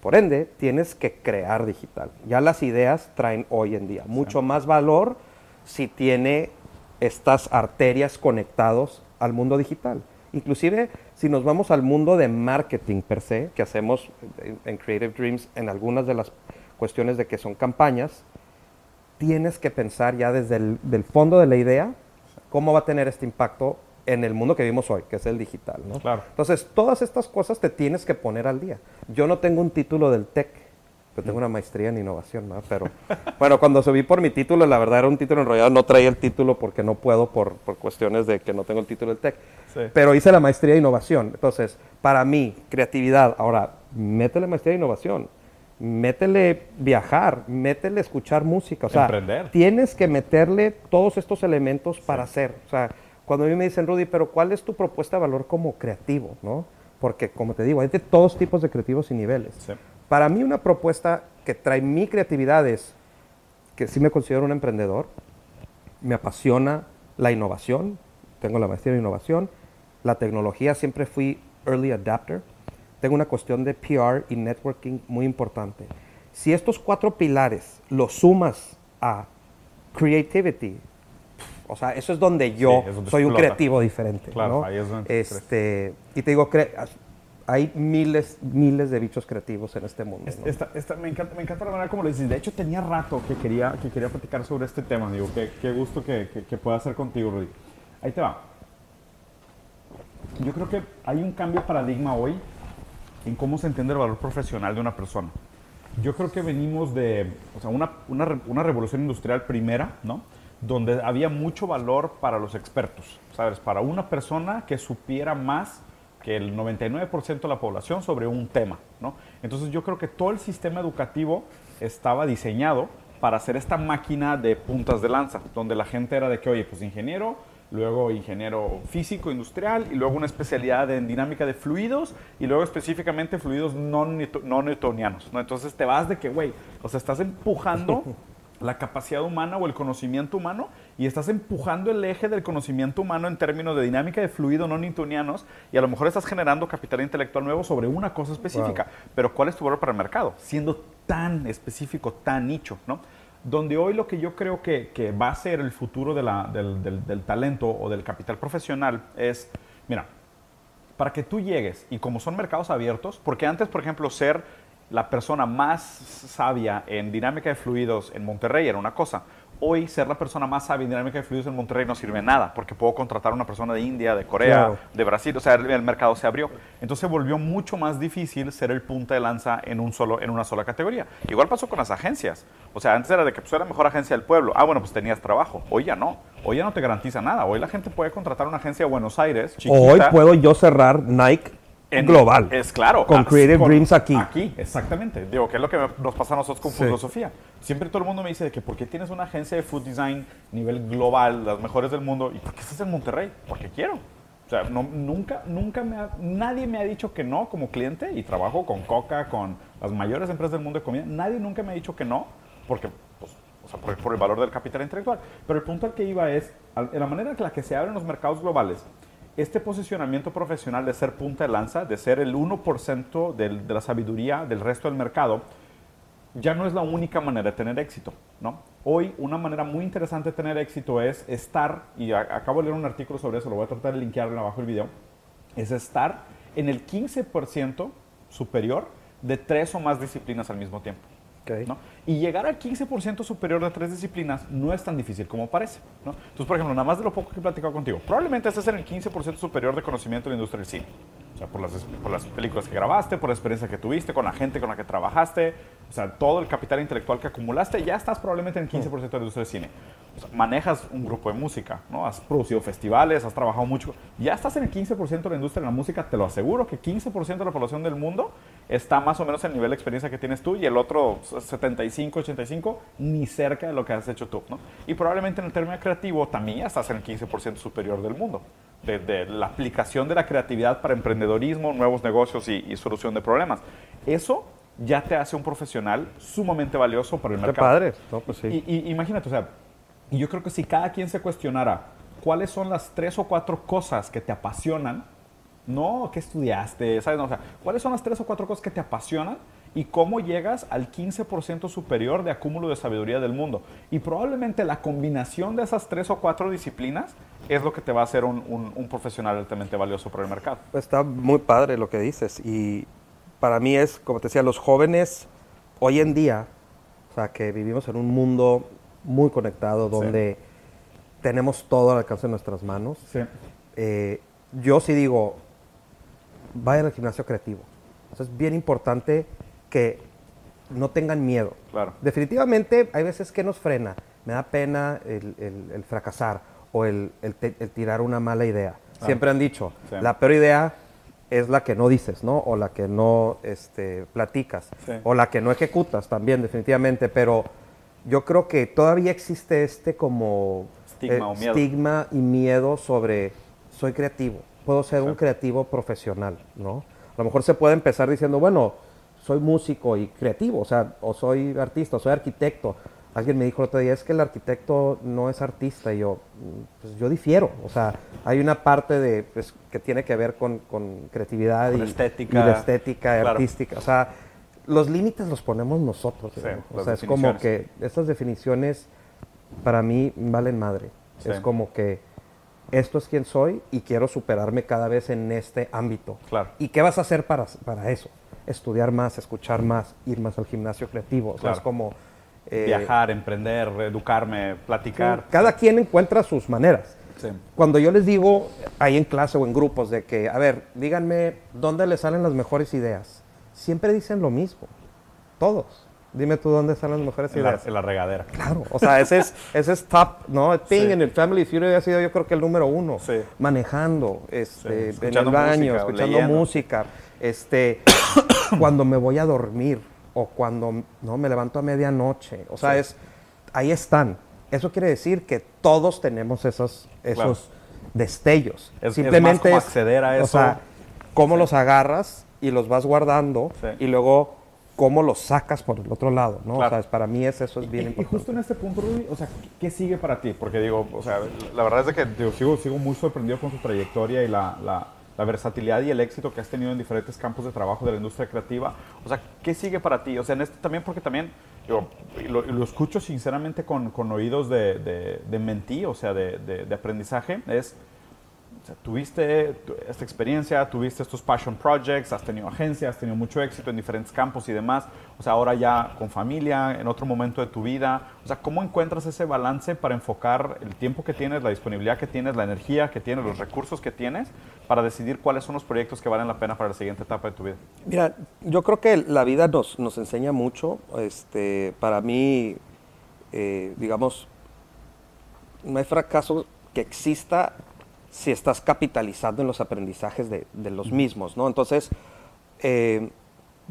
Por ende, tienes que crear digital. Ya las ideas traen hoy en día mucho más valor si tiene estas arterias conectados al mundo digital. Inclusive si nos vamos al mundo de marketing per se, que hacemos en, Creative Dreams en algunas de las cuestiones de que son campañas, tienes que pensar ya desde el del fondo de la idea cómo va a tener este impacto en el mundo que vivimos hoy, que es el digital. ¿no?
Claro.
Entonces, todas estas cosas te tienes que poner al día. Yo no tengo un título del TEC, tengo una maestría en innovación, ¿no? pero bueno, cuando subí por mi título, la verdad era un título enrollado, no traía el título porque no puedo por, por cuestiones de que no tengo el título del TEC,
Sí.
pero hice la maestría de innovación. Entonces, para mí, creatividad, ahora, métele maestría de innovación, métele viajar, métele escuchar música, o sea,
Emprender.
tienes que meterle todos estos elementos para hacer. O sea, cuando a mí me dicen, Rudy, pero ¿cuál es tu propuesta de valor como creativo? ¿no? Porque, como te digo, hay de todos tipos de creativos y niveles.
Sí.
Para mí una propuesta que trae mi creatividad es que sí me considero un emprendedor, me apasiona la innovación, tengo la maestría en innovación, la tecnología, siempre fui early adapter, tengo una cuestión de PR y networking muy importante. Si estos cuatro pilares los sumas a creativity, o sea, eso es donde yo
es donde
soy un
explota.
creativo diferente.
Claro,
¿no?
ahí es donde te
este, Y te digo, hay miles, miles de bichos creativos en este mundo. ¿no?
esta- esta- me, encanta, me encanta la manera como lo dices. De hecho, tenía rato que quería, que quería platicar sobre este tema. Digo, qué, qué gusto que, que, que pueda hacer contigo, Rudy. Ahí te va. Yo creo que hay un cambio de paradigma hoy en cómo se entiende el valor profesional de una persona. Yo creo que venimos de o sea, una, una, una revolución industrial primera, ¿no? Donde había mucho valor para los expertos, ¿sabes? Para una persona que supiera más que el 99% de la población sobre un tema, ¿no? Entonces yo creo que todo el sistema educativo estaba diseñado para hacer esta máquina de puntas de lanza, donde la gente era de que, oye, pues ingeniero, luego ingeniero físico industrial y luego una especialidad en dinámica de fluidos y luego específicamente fluidos no, no newtonianos, ¿no? Entonces te vas de que, güey, o sea, estás empujando la capacidad humana o el conocimiento humano y estás empujando el eje del conocimiento humano en términos de dinámica de fluido no newtonianos y a lo mejor estás generando capital intelectual nuevo sobre una cosa específica. Pero ¿cuál es tu valor para el mercado? Siendo tan específico, tan nicho, ¿no? Donde hoy lo que yo creo que, que va a ser el futuro de la- del, del- del talento o del capital profesional es, mira, para que tú llegues, y como son mercados abiertos, porque antes, por ejemplo, ser la persona más sabia en dinámica de fluidos en Monterrey era una cosa. Hoy ser la persona más sabia en dinámica de fluidos en Monterrey no sirve de nada, porque puedo contratar a una persona de India, de Corea,
Claro.
de Brasil, o sea, el, el mercado se abrió. Entonces volvió mucho más difícil ser el punta de lanza en, un solo, en una sola categoría. Igual pasó con las agencias. O sea, antes era de que pues, era la mejor agencia del pueblo. Ah, bueno, pues tenías trabajo. Hoy ya no. Hoy ya no te garantiza nada. Hoy la gente puede contratar una agencia de Buenos Aires.
Hoy puedo yo cerrar Nike
en-
global.
Es claro.
Con Creative
con-
Dreams aquí.
Aquí, exactamente. Digo, que es lo que nos pasa a nosotros con
Sí.
filosofía. Siempre todo el mundo me dice de que ¿por qué tienes una agencia de food design nivel global, las mejores del mundo? ¿Y por qué estás en Monterrey? Porque quiero. O sea, no- nunca, nunca me ha- nadie me ha dicho que no como cliente y trabajo con Coca, con las mayores empresas del mundo de comida. Nadie nunca me ha dicho que no porque, pues, o sea, por, por el valor del capital intelectual. Pero el punto al que iba es, en la manera en la que se abren los mercados globales, este posicionamiento profesional de ser punta de lanza, de ser el 1% del- de la sabiduría del resto del mercado, ya no es la única manera de tener éxito. Hoy una manera muy interesante de tener éxito es estar, y a- acabo de leer un artículo sobre eso, lo voy a tratar de linkear abajo del video, es estar en el 15% superior de tres o más disciplinas al mismo tiempo. Y llegar al 15% superior de tres disciplinas no es tan difícil como parece. Entonces, por ejemplo, nada más de lo poco que he platicado contigo, probablemente estés en el 15% superior de conocimiento de la industria del cine. Sea, por las, por las películas que grabaste, por la experiencia que tuviste, con la gente con la que trabajaste, o sea, todo el capital intelectual que acumulaste, ya estás probablemente en el 15% de la industria del cine. O sea, manejas un grupo de música, ¿no? Has producido festivales, has trabajado mucho. Ya estás en el 15% de la industria de la música, te lo aseguro que 15% de la población del mundo está más o menos en el nivel de experiencia que tienes tú y el otro 75, 85 ni cerca de lo que has hecho tú, ¿no? Y probablemente en el término creativo también ya estás en el 15% superior del mundo, de, la aplicación de la creatividad para emprendedorismo, nuevos negocios y, y solución de problemas. Eso ya te hace un profesional sumamente valioso para el
Qué
mercado.
padre. No, pues sí.
Y, y imagínate, o sea, yo creo que si cada quien se cuestionara cuáles son las tres o cuatro cosas que te apasionan, no, ¿qué estudiaste? ¿Sabes? No, o sea, ¿cuáles son las tres o cuatro cosas que te apasionan y cómo llegas al 15% superior de acúmulo de sabiduría del mundo? Y probablemente la combinación de esas tres o cuatro disciplinas es lo que te va a hacer un, un- un profesional altamente valioso para el mercado.
Está muy padre lo que dices y para mí es, como te decía, los jóvenes hoy en día, o sea, que vivimos en un mundo muy conectado, donde tenemos todo al alcance de nuestras manos.
Sí.
Eh, yo sí digo, vayan al gimnasio creativo. O sea, es bien importante que no tengan miedo.
Claro.
Definitivamente hay veces que nos frena. Me da pena el, el- el fracasar o el, tirar una mala idea. Siempre han dicho,
Sí.
la peor idea es la que no dices, ¿no? O la que no este, platicas.
Sí.
O la que no ejecutas también, definitivamente. Pero yo creo que todavía existe este como
Estigma o miedo.
estigma y miedo sobre soy creativo, puedo ser un creativo profesional, ¿no? A lo mejor se puede empezar diciendo, bueno, soy músico y creativo, o sea, o soy artista, o soy arquitecto. Alguien me dijo el otro día, es que el arquitecto no es artista, y yo, "Mm, pues yo difiero, o sea, hay una parte de, pues, que tiene que ver con, con creatividad
Con
y
estética.
y de estética
Claro.
artística, o sea, los límites los ponemos nosotros,
Sí,
¿no? o sea, es como que estas definiciones para mí valen madre.
Sí.
Es como que esto es quien soy y quiero superarme cada vez en este ámbito.
Claro.
¿Y qué vas a hacer para, para eso? Estudiar más, escuchar más, ir más al gimnasio creativo. O sea,
Claro.
es como... eh,
Viajar, emprender, educarme, platicar.
Cada quien encuentra sus maneras.
Sí.
Cuando yo les digo ahí en clase o en grupos de que, a ver, díganme dónde les salen las mejores ideas, siempre dicen lo mismo. Todos. Dime tú dónde salen las mejores
En la,
ideas.
en la regadera.
Claro, o sea, ese es, ese es top, ¿no? Thing
Sí.
en el Family Feud ha sido yo creo que el número uno.
Sí.
Manejando, este, en el
escuchando
baño,
música
escuchando
leyendo.
música, este, cuando me voy a dormir o cuando no me levanto a medianoche. O sea,
Sí.
es, ahí están. Eso quiere decir que todos tenemos esos, esos destellos.
Es- es
Simplemente
más como acceder a
O
eso.
sea, cómo los agarras y los vas guardando
Sí.
y luego cómo los sacas por el otro lado, ¿no?
Claro.
O sea, es- para mí es, eso es bien
Y- y,
importante.
justo en este punto, Rudy, o sea, ¿qué sigue para ti? Porque digo, o sea, la verdad es que digo, sigo, sigo muy sorprendido con tu trayectoria y la, la- la versatilidad y el éxito que has tenido en diferentes campos de trabajo de la industria creativa. O sea, ¿qué sigue para ti? O sea, en este también, porque también, digo, y lo, lo escucho sinceramente con, con oídos de, de, de mentí, o sea, de- de aprendizaje, es... O sea, tuviste tu- esta experiencia, tuviste estos passion projects, has tenido agencia, has tenido mucho éxito en diferentes campos y demás. O sea, ahora ya con familia, en otro momento de tu vida. O sea, ¿cómo encuentras ese balance para enfocar el tiempo que tienes, la disponibilidad que tienes, la energía que tienes, los recursos que tienes para decidir cuáles son los proyectos que valen la pena para la siguiente etapa de tu vida?
Mira, yo creo que la vida nos, nos enseña mucho. Este, para mí, eh, digamos, no hay fracaso que exista si estás capitalizando en los aprendizajes de, de los mismos, ¿no? Entonces, eh,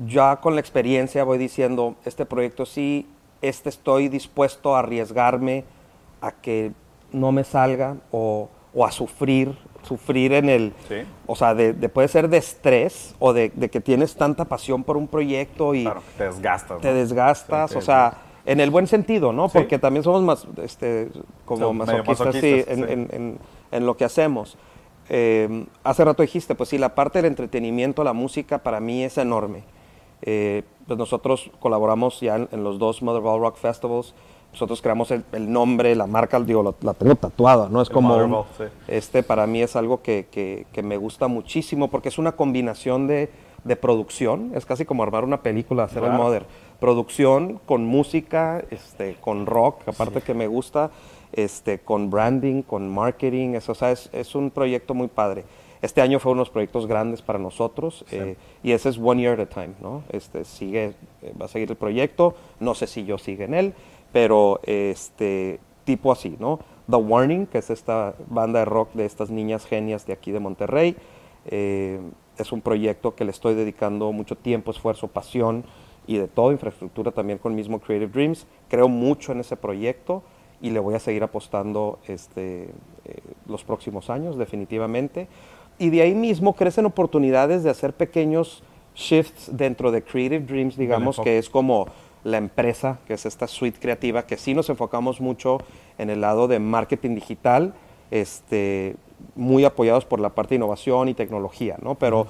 ya con la experiencia voy diciendo, este proyecto sí, este estoy dispuesto a arriesgarme a que no me salga o, o a sufrir, sufrir en el,
Sí.
o sea, de, de- puede ser de estrés o de, de que tienes tanta pasión por un proyecto y
Claro, te desgastas.
te
¿no?
desgastas,
Sí,
o sea, en el buen sentido, ¿no?
Sí.
Porque también somos más, este, como
medio
masoquistas, sí, en,
sí.
en- en- en lo que hacemos. Eh, hace rato dijiste, pues sí, la parte del entretenimiento, la música, para mí es enorme. Eh, pues nosotros colaboramos ya en, los dos Mother Rock Festivals. Nosotros creamos el, el nombre, la marca, digo, lo- la tengo tatuada, ¿no? Es
El
como un- este para mí es algo que, que- que me gusta muchísimo porque es una combinación de, de producción, es casi como armar una película, hacer el
Claro.
Producción con música, este, con rock, aparte que me gusta, este, con branding, con marketing, eso, o sea, es, es un proyecto muy padre. Este año fue unos proyectos grandes para nosotros eh, y ese es one year at a time, ¿no? Este, sigue, eh, va a seguir el proyecto, no sé si yo sigue en él, pero este, tipo así, ¿no? The Warning, que es esta banda de rock de estas niñas genias de aquí de Monterrey, eh, es un proyecto que le estoy dedicando mucho tiempo, esfuerzo, pasión y de toda infraestructura también con mismo Creative Dreams. Creo mucho en ese proyecto y le voy a seguir apostando este, eh, los próximos años, definitivamente. Y de ahí mismo crecen oportunidades de hacer pequeños shifts dentro de Creative Dreams, digamos, que es como la empresa, que es esta suite creativa, que sí nos enfocamos mucho en el lado de marketing digital, este, muy apoyados por la parte de innovación y tecnología, ¿no? Pero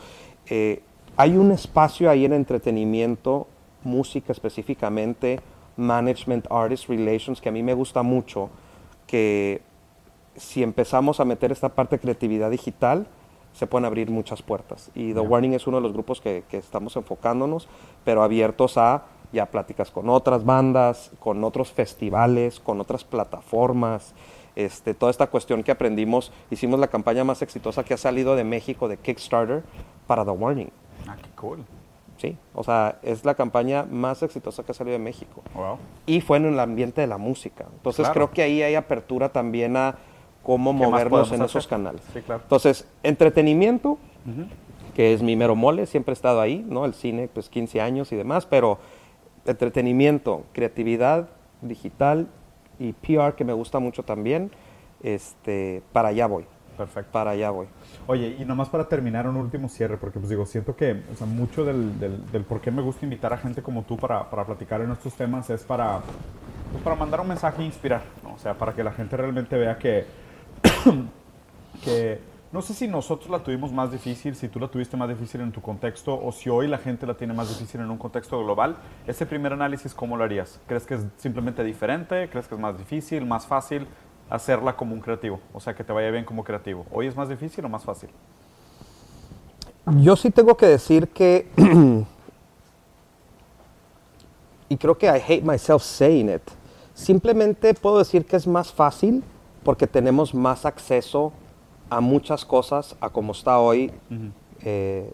eh, hay un espacio ahí en entretenimiento, música específicamente, management, artist relations, que a mí me gusta mucho, que si empezamos a meter esta parte de creatividad digital, se pueden abrir muchas puertas. Y The Warning es uno de los grupos que, que estamos enfocándonos, pero abiertos a ya pláticas con otras bandas, con otros festivales, con otras plataformas. Este, toda esta cuestión que aprendimos, hicimos la campaña más exitosa que ha salido de México de Kickstarter para The Warning.
Ah, qué cool.
Sí, o sea, es la campaña más exitosa que ha salido de México.
Wow.
Y fue en el ambiente de la música. Entonces
Claro.
creo que ahí hay apertura también a cómo
¿Qué más
movernos en
hacer?
esos canales.
Sí, claro.
Entonces, entretenimiento, que es mi mero mole, siempre he estado ahí, ¿no? El cine, pues 15 años y demás, pero entretenimiento, creatividad digital y PR, que me gusta mucho también, este, para allá voy,
Perfecto.
para allá voy.
Oye, y nomás para terminar un último cierre, porque pues digo, siento que o sea, mucho del, del, del por qué me gusta invitar a gente como tú para, para platicar en estos temas es para, pues, para mandar un mensaje e inspirar, ¿no? O sea, para que la gente realmente vea que, que no sé si nosotros la tuvimos más difícil, si tú la tuviste más difícil en tu contexto o si hoy la gente la tiene más difícil en un contexto global. Ese primer análisis, ¿cómo lo harías? ¿Crees que es simplemente diferente? ¿Crees que es más difícil, más fácil hacerla como un creativo? O sea, que te vaya bien como creativo. ¿Hoy es más difícil o más fácil?
Yo sí tengo que decir que, y creo que I hate myself saying it, simplemente puedo decir que es más fácil porque tenemos más acceso a muchas cosas a como está hoy eh,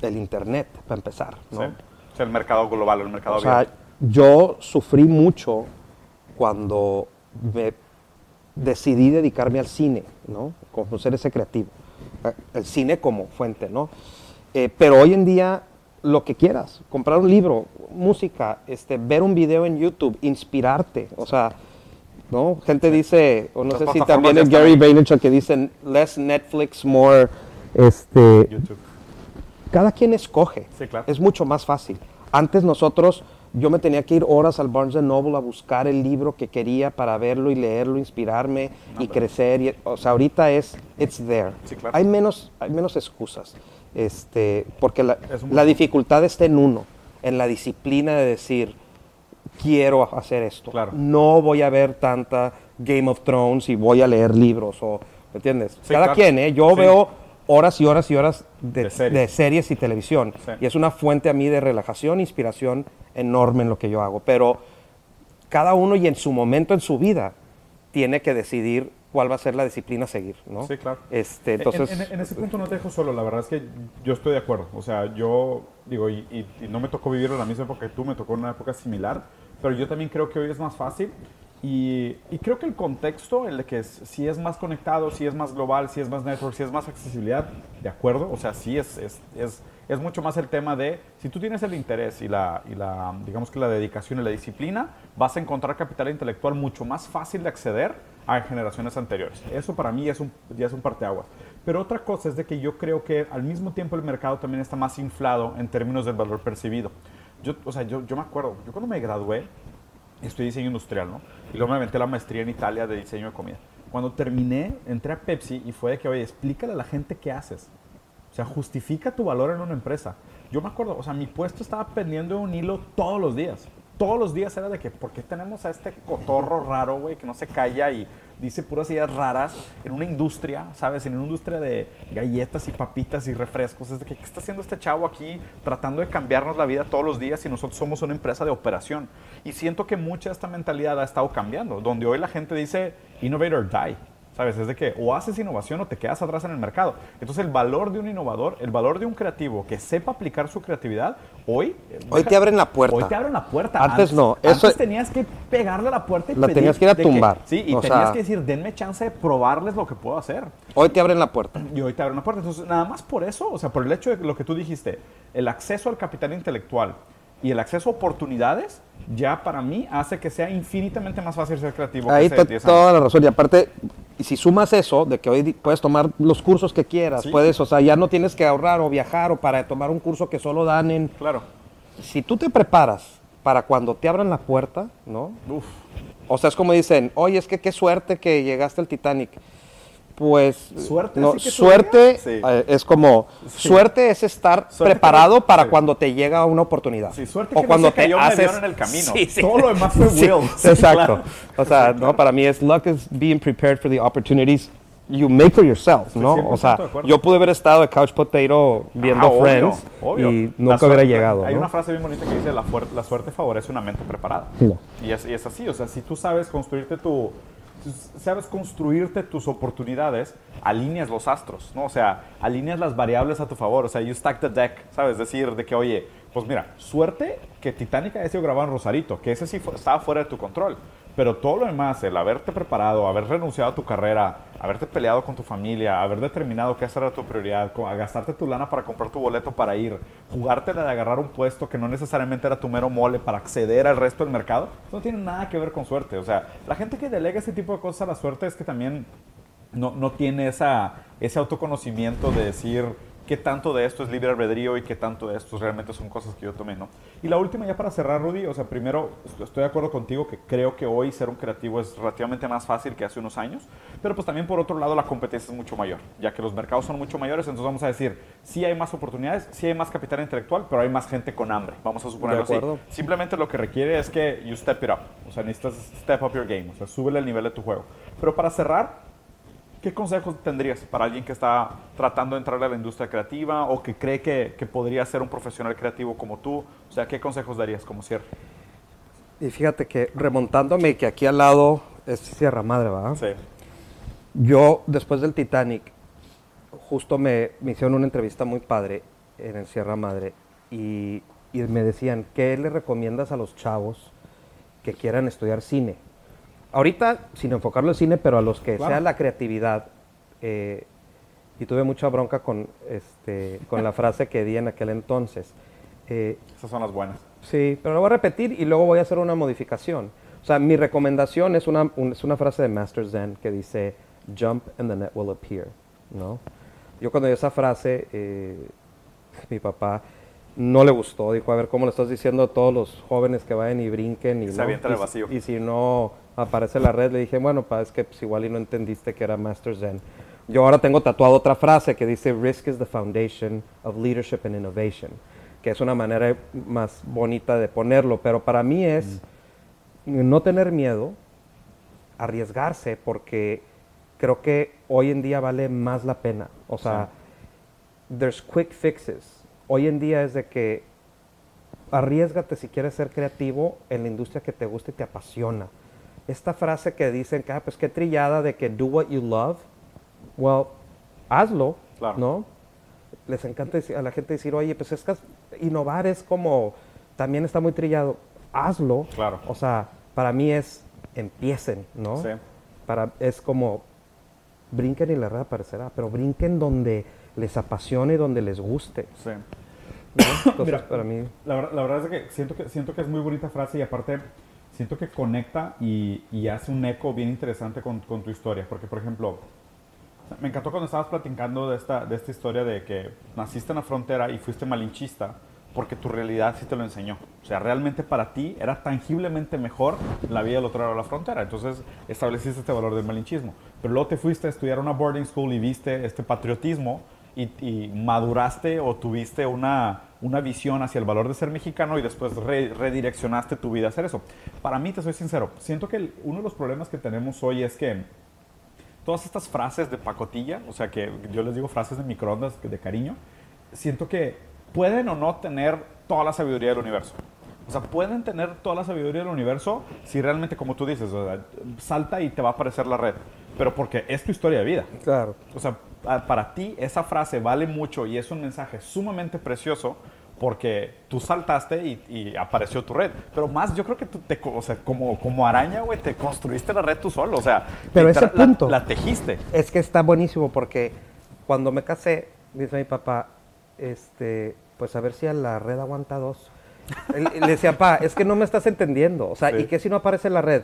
el Internet, para empezar. ¿no?
¿Sí? O sea, el mercado global, el mercado
O sea, yo sufrí mucho cuando me decidí dedicarme al cine, ¿no? Como ser ese creativo. Eh, El cine como fuente, ¿no? Eh, pero hoy en día, lo que quieras, comprar un libro, música, este, ver un video en YouTube, inspirarte, o sea, ¿no? Gente dice, o no
Las
sé si también es Gary. Vaynerchuk que dicen, less Netflix, more, este,
YouTube.
cada quien escoge.
Sí, claro.
Es mucho más fácil. Antes nosotros, yo me tenía que ir horas al Barnes Noble a buscar el libro que quería para verlo y leerlo, inspirarme y crecer. y- o sea, ahorita es, it's there.
Sí, claro.
Hay menos, hay menos excusas. Este, porque la,
un
la dificultad está en uno, en la disciplina de decir, quiero hacer esto.
Claro.
No voy a ver tanta Game of Thrones y voy a leer libros. O, ¿Me entiendes?
Sí,
Cada
claro.
quien, ¿eh? Yo
Sí.
veo horas y horas y horas de,
De series.
de series y televisión.
Sí.
Y es una fuente a mí de relajación, inspiración enorme en lo que yo hago. Pero cada uno y en su momento en su vida tiene que decidir cuál va a ser la disciplina a seguir, ¿no?
Sí, claro.
Este,
En-
entonces,
en, en ese punto no te dejo solo, la verdad es que yo estoy de acuerdo. O sea, yo digo, y, y- y no me tocó vivir en la misma época que tú, me tocó en una época similar, pero yo también creo que hoy es más fácil. Y, y creo que el contexto, el de que es- si es más conectado, si es más global, si es más network, si es más accesibilidad, de acuerdo. O sea, sí es, es, es, es mucho más el tema de si tú tienes el interés y la, y la, digamos que la dedicación y la disciplina, vas a encontrar capital intelectual mucho más fácil de acceder a generaciones anteriores. Eso para mí es un, ya es un parteaguas. Pero otra cosa es de que yo creo que al mismo tiempo el mercado también está más inflado en términos del valor percibido. Yo, o sea, yo, yo me acuerdo, yo cuando me gradué, estudié diseño industrial, ¿no? Y luego me aventé la maestría en Italia de diseño de comida. Cuando terminé, entré a Pepsi y fue de que, oye, explícale a la gente qué haces. O sea, justifica tu valor en una empresa. Yo me acuerdo, o sea, mi puesto estaba pendiendo de un hilo todos los días. Todos los días era de que, ¿por qué tenemos a este cotorro raro, güey, que no se calla y dice puras ideas raras en una industria, ¿sabes? En una industria de galletas y papitas y refrescos. Es de que, ¿qué está haciendo este chavo aquí tratando de cambiarnos la vida todos los días y nosotros somos una empresa de operación? Y siento que mucha esta mentalidad ha estado cambiando, donde hoy la gente dice, innovate or die. ¿Sabes? Es de que o haces innovación o te quedas atrás en el mercado. Entonces, el valor de un innovador, el valor de un creativo que sepa aplicar su creatividad, hoy. eh,
Hoy te abren la puerta.
Hoy te abren la puerta.
Antes no, eso-
Antes tenías que pegarle a la puerta y
La
pedir
tenías que ir a tumbar.
sí, y
O
tenías
sea-
que decir, denme chance de probarles lo que puedo hacer.
hoy te abren la puerta.
Y hoy te abren la puerta. Entonces, nada más por eso, o sea, por el hecho de lo que tú dijiste, el acceso al capital intelectual y el acceso a oportunidades, ya para mí hace que sea infinitamente más fácil ser creativo. que
Ahí
hace
to-
10 años.
toda la razón. Y aparte, y si sumas eso, de que hoy puedes tomar los cursos que quieras,
Sí.
puedes, o sea, ya no tienes que ahorrar o viajar o para tomar un curso que solo dan en...
Claro.
Si tú te preparas para cuando te abran la puerta, ¿no?
Uf.
O sea, es como dicen, oye, es que qué suerte que llegaste al Titanic. Pues,
¿Suerte
no,
que
suerte?
Sí.
eh, es como, suerte es estar
Suerte
preparado
que no-
para
sí.
cuando te llega una oportunidad.
Sí, suerte
o
que no
cuando
se cayó
te
un
haces
en el camino.
Sí, sí.
Todo lo demás fue
Sí,
will. Sí,
exacto.
claro.
O sea,
Sí,
no, para mí es luck is being prepared for the opportunities you make for yourself, ¿no? O sea,
100% de acuerdo.
yo pude haber estado de couch potato viendo
Ah, obvio,
Friends
obvio.
y
La
nunca
suerte-
hubiera llegado,
Hay
¿no?
una frase bien bonita que dice, la, la suerte favorece una mente preparada.
Sí.
Y es, y es así, o sea, si tú sabes construirte tu... sabes construirte tus oportunidades, alineas los astros, ¿no? O sea, alineas las variables a tu favor, o sea, you stack the deck, ¿sabes? Decir de que, oye, pues mira, suerte que Titanic haya sido grabado en Rosarito, que ese sí estaba fuera de tu control. Pero todo lo demás, el haberte preparado, haber renunciado a tu carrera, haberte peleado con tu familia, haber determinado qué era tu prioridad, gastarte tu lana para comprar tu boleto para ir, jugarte de agarrar un puesto que no necesariamente era tu mero mole para acceder al resto del mercado, no tiene nada que ver con suerte. O sea, la gente que delega ese tipo de cosas a la suerte es que también no, no tiene esa, ese autoconocimiento de decir qué tanto de esto es libre albedrío y qué tanto de esto realmente son cosas que yo tomé, ¿no? Y la última, ya para cerrar, Rudy, o sea, primero, est- estoy de acuerdo contigo que creo que hoy ser un creativo es relativamente más fácil que hace unos años, pero pues también por otro lado la competencia es mucho mayor, ya que los mercados son mucho mayores, entonces vamos a decir, sí hay más oportunidades, sí hay más capital intelectual, pero hay más gente con hambre, vamos a suponerlo así. Simplemente lo que requiere es que you step it up, o sea, necesitas step up your game, o sea, súbele el nivel de tu juego. Pero para cerrar, ¿Qué consejos tendrías para alguien que está tratando de entrar a la industria creativa o que cree que, que podría ser un profesional creativo como tú? O sea, ¿qué consejos darías como cierre?
Y fíjate que remontándome que aquí al lado es Sierra Madre, ¿verdad?
Sí.
Yo, después del Titanic, justo me, me hicieron una entrevista muy padre en el Sierra Madre y, y me decían, ¿qué le recomiendas a los chavos que quieran estudiar cine? Ahorita, sin enfocarlo en cine, pero a los que
Claro.
sea la creatividad, eh, y tuve mucha bronca con, este, con la frase que di en aquel entonces. eh,
Esas son las buenas.
Sí, pero lo voy a repetir y luego voy a hacer una modificación. O sea, mi recomendación es una, un- es una frase de Master Zen que dice, jump and the net will appear, ¿no? Yo cuando oí esa frase, eh, mi papá no le gustó, dijo, a ver, ¿cómo le estás diciendo a todos los jóvenes que vayan y brinquen? Y,
se
no? Y si-
vacío.
Y si no aparece la red, le dije, bueno, pa, es que pues, igual y no entendiste que era Master Zen. Yo ahora tengo tatuado otra frase que dice, risk is the foundation of leadership and innovation, que es una manera más bonita de ponerlo, pero para mí es no tener miedo, arriesgarse, porque creo que hoy en día vale más la pena. O sea, there's quick fixes. Hoy en día es de que arriesgate si quieres ser creativo en la industria que te gusta y te apasiona. Esta frase que dicen que, ah, pues qué trillada de que do what you love, well, hazlo,
Claro.
¿no? Les encanta decir- a la gente decir, oye, pues es que innovar es como, también está muy trillado, hazlo.
Claro.
O sea, para mí es, empiecen, ¿no?
Sí.
Para, es como, brinquen y la red aparecerá, pero brinquen donde les apasione y donde les guste.
Sí.
¿no? Entonces,
Mira,
para mí...
La, la verdad es que siento, que siento que es muy bonita frase y aparte siento que conecta y, y hace un eco bien interesante con, tu historia. Porque, por ejemplo, me encantó cuando estabas platicando de esta, historia de que naciste en la frontera y fuiste malinchista porque tu realidad sí te lo enseñó. O sea, realmente para ti era tangiblemente mejor la vida del otro lado de la frontera. Entonces estableciste este valor del malinchismo. Pero luego te fuiste a estudiar una boarding school y viste este patriotismo y maduraste o tuviste una, una visión hacia el valor de ser mexicano y después re- redireccionaste tu vida a hacer eso. Para mí, te soy sincero, siento que el- uno de los problemas que tenemos hoy es que todas estas frases de pacotilla, o sea que yo les digo frases de microondas de cariño, siento que pueden o no tener toda la sabiduría del universo. O sea, pueden tener toda la sabiduría del universo si realmente, como tú dices, o sea, salta y te va a aparecer la red. Pero porque es tu historia de vida.
Claro.
O sea, para ti esa frase vale mucho y es un mensaje sumamente precioso porque tú saltaste y, y apareció tu red. Pero más, yo creo que tú, te, o sea, como, como araña, güey, te construiste la red tú solo. O sea,
Pero ese
la-
punto-
La, tejiste.
Es que está buenísimo porque cuando me casé, dice mi papá, este, pues a ver si a la red aguanta dos. Le decía, papá, es que no me estás entendiendo. O sea,
Sí.
¿y qué si no aparece la red?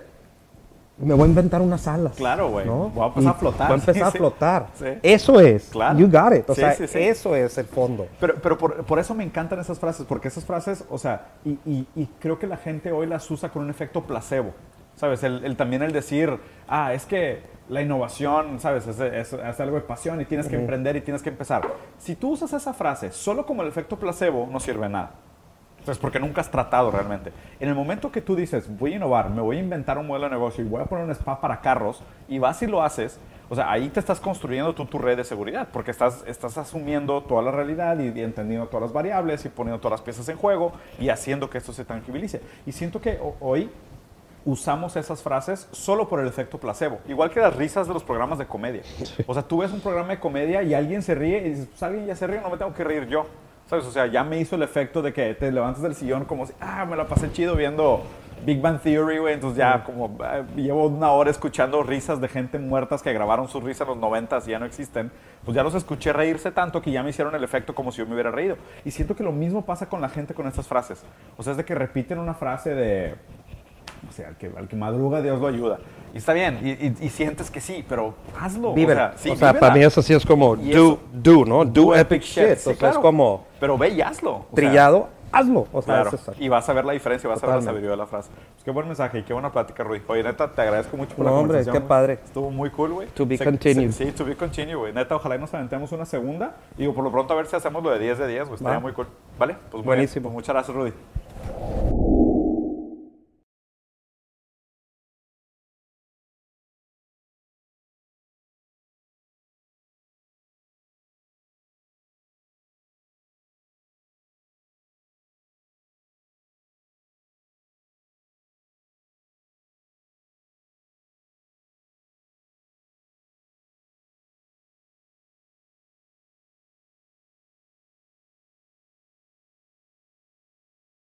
Me voy a inventar unas alas.
Claro, güey.
¿no?
Voy a empezar
Y
a flotar.
Voy a empezar
Sí,
a flotar.
Sí.
Eso es.
Claro.
You got it. O
Sí,
sea, eso es el fondo.
Pero, pero por, por eso me encantan esas frases, porque esas frases, o sea, y, y- y creo que la gente hoy las usa con un efecto placebo, ¿sabes? El, el- también el decir, ah, es que la innovación, ¿sabes? Es, es- es algo de pasión y tienes que emprender y tienes que empezar. Si tú usas esa frase solo como el efecto placebo, no sirve nada. Entonces, porque nunca has tratado realmente. En el momento que tú dices, voy a innovar, me voy a inventar un modelo de negocio y voy a poner un spa para carros, y vas y lo haces, o sea, ahí te estás construyendo tú tu red de seguridad, porque estás, estás asumiendo toda la realidad y, y entendiendo todas las variables y poniendo todas las piezas en juego y haciendo que esto se tangibilice. Y siento que ho- hoy usamos esas frases solo por el efecto placebo. Igual que las risas de los programas de comedia. O sea, tú ves un programa de comedia y alguien se ríe y dices, pues alguien ya se ríe, no me tengo que reír yo. ¿Sabes? O sea, ya me hizo el efecto de que te levantas del sillón como si, ah, me la pasé chido viendo Big Bang Theory, güey. Entonces ya como ah, llevo una hora escuchando risas de gente muertas que grabaron sus risas en los 90 y ya no existen. Pues ya los escuché reírse tanto que ya me hicieron el efecto como si yo me hubiera reído. Y siento que lo mismo pasa con la gente con estas frases. O sea, es de que repiten una frase de, o sea, al que, al que madruga Dios lo ayuda. Y está bien, y, y- y sientes que sí, pero hazlo.
Vívela.
O sea, sí,
o sea para mí eso sí es como
Y
do,
eso-
do, ¿no? Do, epic shit.
Sí,
o sea,
claro.
es como
Pero ve y hazlo. O sea,
trillado, hazlo. O sea,
Claro,
es
y vas a ver la diferencia, vas a ver la
Totalmente.
sabiduría de la frase. Pues qué buen mensaje y qué buena plática, Rudy. Oye, neta, te agradezco mucho por
No,
la
hombre,
conversación.
qué padre.
Estuvo muy cool, güey.
To be
Se-
continued.
se- Sí, to be continued, güey. Neta, ojalá y nos aventemos una segunda. Digo, por lo pronto a ver si hacemos lo de 10 de 10, güey. Estaría muy cool. ¿Vale? Pues muy bien.
Buenísimo.
Pues muchas gracias, Rudy.